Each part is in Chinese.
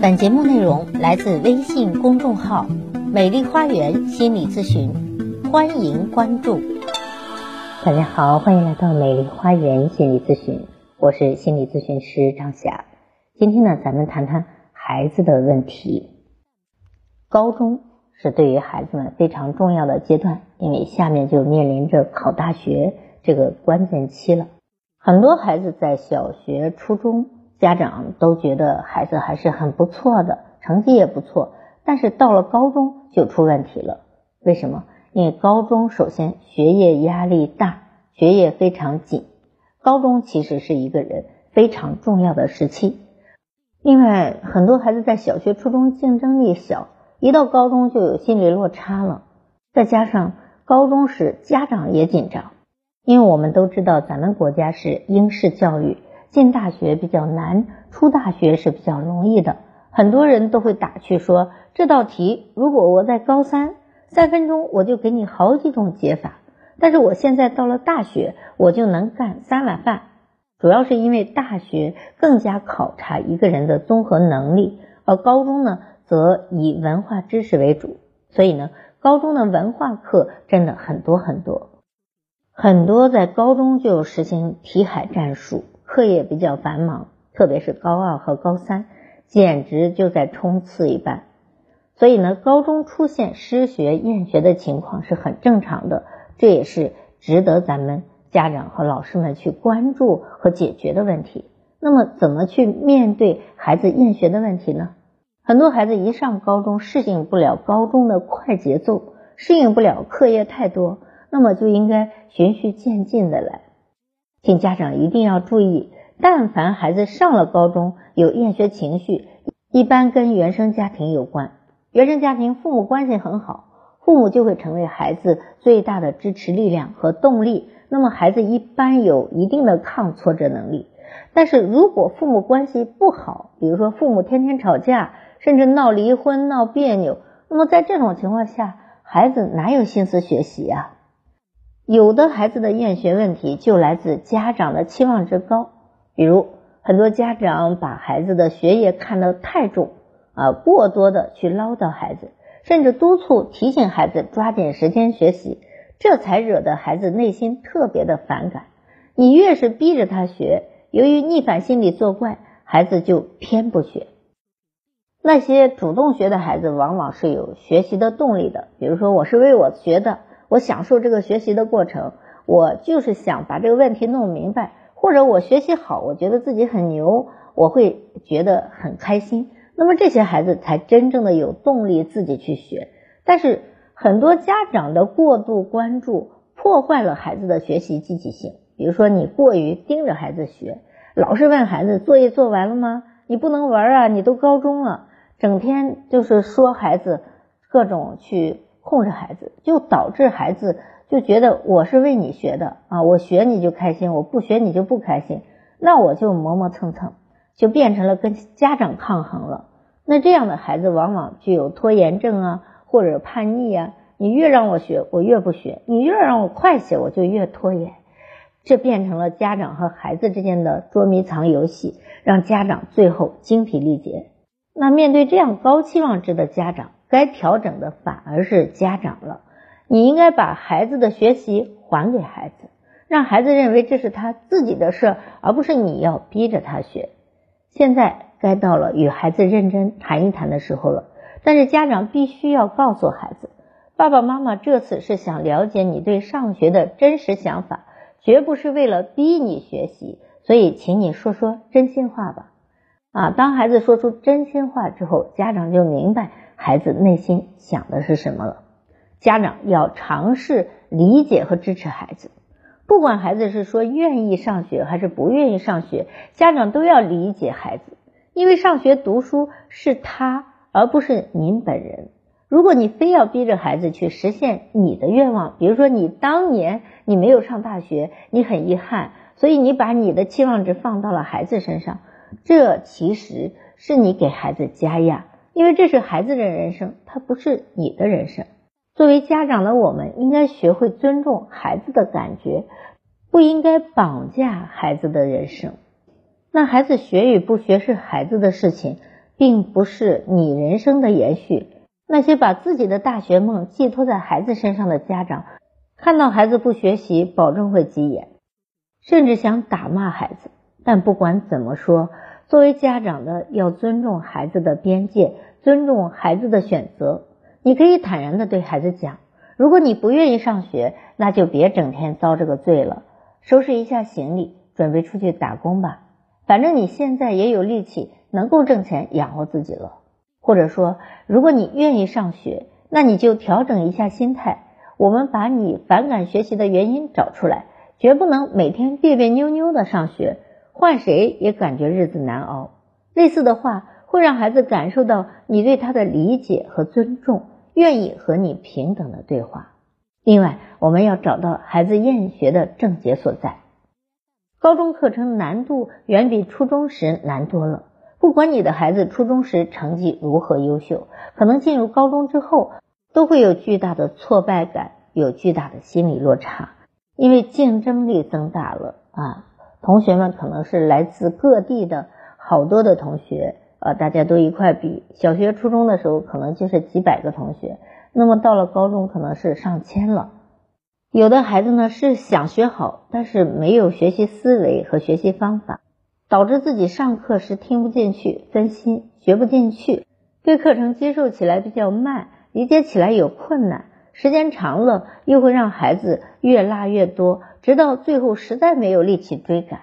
本节目内容来自微信公众号“美丽花园心理咨询”，欢迎关注。大家好，欢迎来到美丽花园心理咨询，我是心理咨询师张霞。今天呢，咱们谈谈孩子的问题。高中是对于孩子们非常重要的阶段，因为下面就面临着考大学这个关键期了。很多孩子在小学、初中。家长都觉得孩子还是很不错的，成绩也不错，但是到了高中就出问题了。为什么？因为高中首先学业压力大，学业非常紧。高中其实是一个人非常重要的时期。另外，很多孩子在小学、初中竞争力小，一到高中就有心理落差了。再加上高中时家长也紧张，因为我们都知道咱们国家是应试教育。进大学比较难，出大学是比较容易的。很多人都会打趣说，这道题如果我在高三，三分钟我就给你好几种解法。但是我现在到了大学，我就能干三碗饭。主要是因为大学更加考察一个人的综合能力，而高中呢，则以文化知识为主。所以呢，高中的文化课真的很多很多，很多在高中就实行题海战术。课业比较繁忙，特别是高二和高三，简直就在冲刺一般。所以呢，高中出现失学厌学的情况是很正常的，这也是值得咱们家长和老师们去关注和解决的问题。那么，怎么去面对孩子厌学的问题呢？很多孩子一上高中适应不了高中的快节奏，适应不了课业太多，那么就应该循序渐进的来。请家长一定要注意，但凡孩子上了高中有厌学情绪，一般跟原生家庭有关。原生家庭父母关系很好，父母就会成为孩子最大的支持力量和动力。那么孩子一般有一定的抗挫折能力。但是如果父母关系不好，比如说父母天天吵架，甚至闹离婚、闹别扭，那么在这种情况下，孩子哪有心思学习呀？有的孩子的厌学问题就来自家长的期望值高，比如很多家长把孩子的学业看得太重啊，过多的去唠叨孩子，甚至督促提醒孩子抓紧时间学习，这才惹得孩子内心特别的反感。你越是逼着他学，由于逆反心理作怪，孩子就偏不学。那些主动学的孩子往往是有学习的动力的，比如说我是为我学的。我享受这个学习的过程，我就是想把这个问题弄明白，或者我学习好，我觉得自己很牛，我会觉得很开心。那么这些孩子才真正的有动力自己去学。但是很多家长的过度关注破坏了孩子的学习积极性。比如说你过于盯着孩子学，老是问孩子作业做完了吗？你不能玩啊，你都高中了，整天就是说孩子各种去。控制孩子，就导致孩子就觉得我是为你学的啊，我学你就开心，我不学你就不开心，那我就磨磨蹭蹭，就变成了跟家长抗衡了。那这样的孩子往往具有拖延症啊，或者叛逆啊。你越让我学，我越不学；你越让我快些，我就越拖延。这变成了家长和孩子之间的捉迷藏游戏，让家长最后精疲力竭。那面对这样高期望值的家长，该调整的反而是家长了，你应该把孩子的学习还给孩子，让孩子认为这是他自己的事，而不是你要逼着他学。现在该到了与孩子认真谈一谈的时候了，但是家长必须要告诉孩子，爸爸妈妈这次是想了解你对上学的真实想法，绝不是为了逼你学习，所以请你说说真心话吧。啊，当孩子说出真心话之后，家长就明白。孩子内心想的是什么了？家长要尝试理解和支持孩子，不管孩子是说愿意上学还是不愿意上学，家长都要理解孩子，因为上学读书是他，而不是您本人。如果你非要逼着孩子去实现你的愿望，比如说你当年你没有上大学，你很遗憾，所以你把你的期望值放到了孩子身上，这其实是你给孩子加压。因为这是孩子的人生，他不是你的人生。作为家长的我们，应该学会尊重孩子的感觉，不应该绑架孩子的人生。那孩子学与不学是孩子的事情，并不是你人生的延续。那些把自己的大学梦寄托在孩子身上的家长，看到孩子不学习，保证会急眼，甚至想打骂孩子。但不管怎么说，作为家长的要尊重孩子的边界，尊重孩子的选择。你可以坦然的对孩子讲：如果你不愿意上学，那就别整天遭这个罪了，收拾一下行李，准备出去打工吧。反正你现在也有力气，能够挣钱养活自己了。或者说，如果你愿意上学，那你就调整一下心态。我们把你反感学习的原因找出来，绝不能每天别别扭扭的上学，换谁也感觉日子难熬。类似的话会让孩子感受到你对他的理解和尊重，愿意和你平等的对话。另外，我们要找到孩子厌学的症结所在。高中课程难度远比初中时难多了。不管你的孩子初中时成绩如何优秀，可能进入高中之后都会有巨大的挫败感，有巨大的心理落差，因为竞争力增大了啊。同学们可能是来自各地的好多的同学，呃，大家都一块比。小学、初中的时候可能就是几百个同学，那么到了高中可能是上千了。有的孩子呢是想学好，但是没有学习思维和学习方法。导致自己上课时听不进去、分心、学不进去，对课程接受起来比较慢，理解起来有困难，时间长了又会让孩子越落越多，直到最后实在没有力气追赶。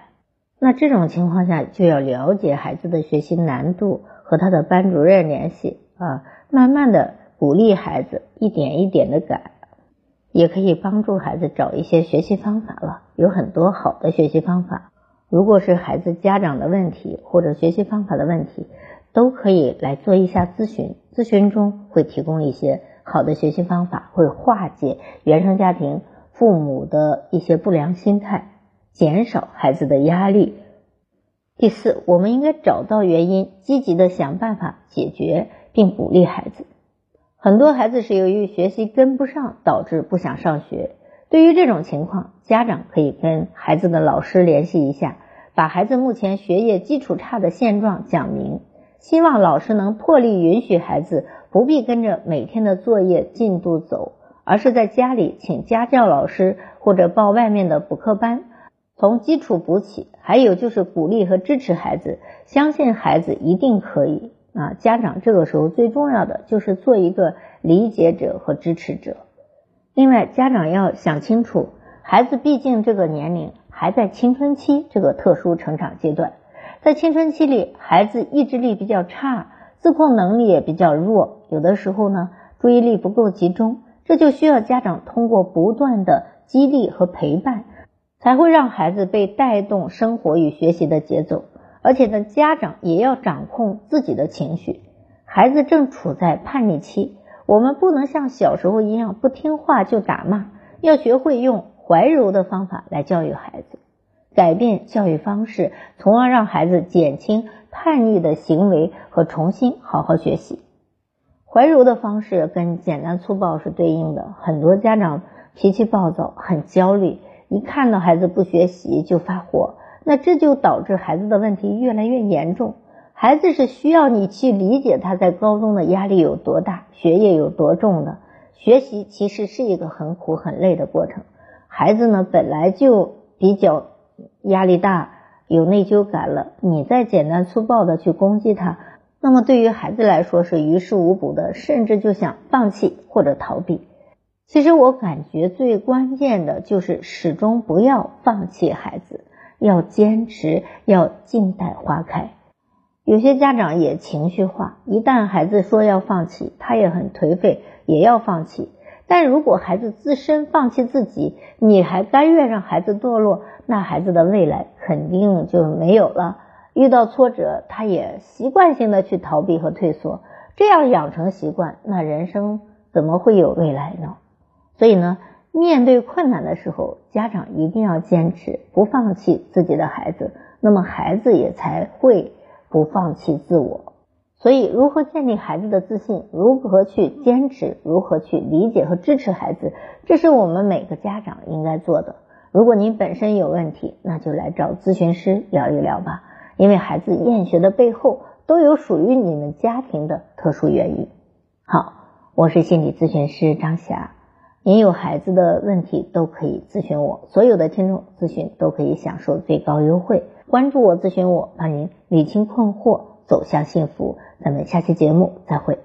那这种情况下就要了解孩子的学习难度，和他的班主任联系啊，慢慢的鼓励孩子一点一点的改，也可以帮助孩子找一些学习方法了，有很多好的学习方法。如果是孩子家长的问题或者学习方法的问题，都可以来做一下咨询。咨询中会提供一些好的学习方法，会化解原生家庭父母的一些不良心态，减少孩子的压力。第四，我们应该找到原因，积极的想办法解决，并鼓励孩子。很多孩子是由于学习跟不上，导致不想上学。对于这种情况，家长可以跟孩子的老师联系一下，把孩子目前学业基础差的现状讲明，希望老师能破例允许孩子不必跟着每天的作业进度走，而是在家里请家教老师或者报外面的补课班，从基础补起。还有就是鼓励和支持孩子，相信孩子一定可以啊！家长这个时候最重要的就是做一个理解者和支持者。另外，家长要想清楚，孩子毕竟这个年龄还在青春期这个特殊成长阶段，在青春期里，孩子意志力比较差，自控能力也比较弱，有的时候呢，注意力不够集中，这就需要家长通过不断的激励和陪伴，才会让孩子被带动生活与学习的节奏。而且呢，家长也要掌控自己的情绪，孩子正处在叛逆期。我们不能像小时候一样不听话就打骂，要学会用怀柔的方法来教育孩子，改变教育方式，从而让孩子减轻叛逆的行为和重新好好学习。怀柔的方式跟简单粗暴是对应的。很多家长脾气暴躁，很焦虑，一看到孩子不学习就发火，那这就导致孩子的问题越来越严重。孩子是需要你去理解他在高中的压力有多大，学业有多重的。学习其实是一个很苦很累的过程。孩子呢本来就比较压力大，有内疚感了，你再简单粗暴的去攻击他，那么对于孩子来说是于事无补的，甚至就想放弃或者逃避。其实我感觉最关键的就是始终不要放弃孩子，要坚持，要静待花开。有些家长也情绪化，一旦孩子说要放弃，他也很颓废，也要放弃。但如果孩子自身放弃自己，你还甘愿让孩子堕落，那孩子的未来肯定就没有了。遇到挫折，他也习惯性的去逃避和退缩，这样养成习惯，那人生怎么会有未来呢？所以呢，面对困难的时候，家长一定要坚持，不放弃自己的孩子，那么孩子也才会。不放弃自我，所以如何建立孩子的自信，如何去坚持，如何去理解和支持孩子，这是我们每个家长应该做的。如果您本身有问题，那就来找咨询师聊一聊吧。因为孩子厌学的背后，都有属于你们家庭的特殊原因。好，我是心理咨询师张霞，您有孩子的问题都可以咨询我，所有的听众咨询都可以享受最高优惠。关注我，咨询我，帮您理清困惑，走向幸福。咱们下期节目再会。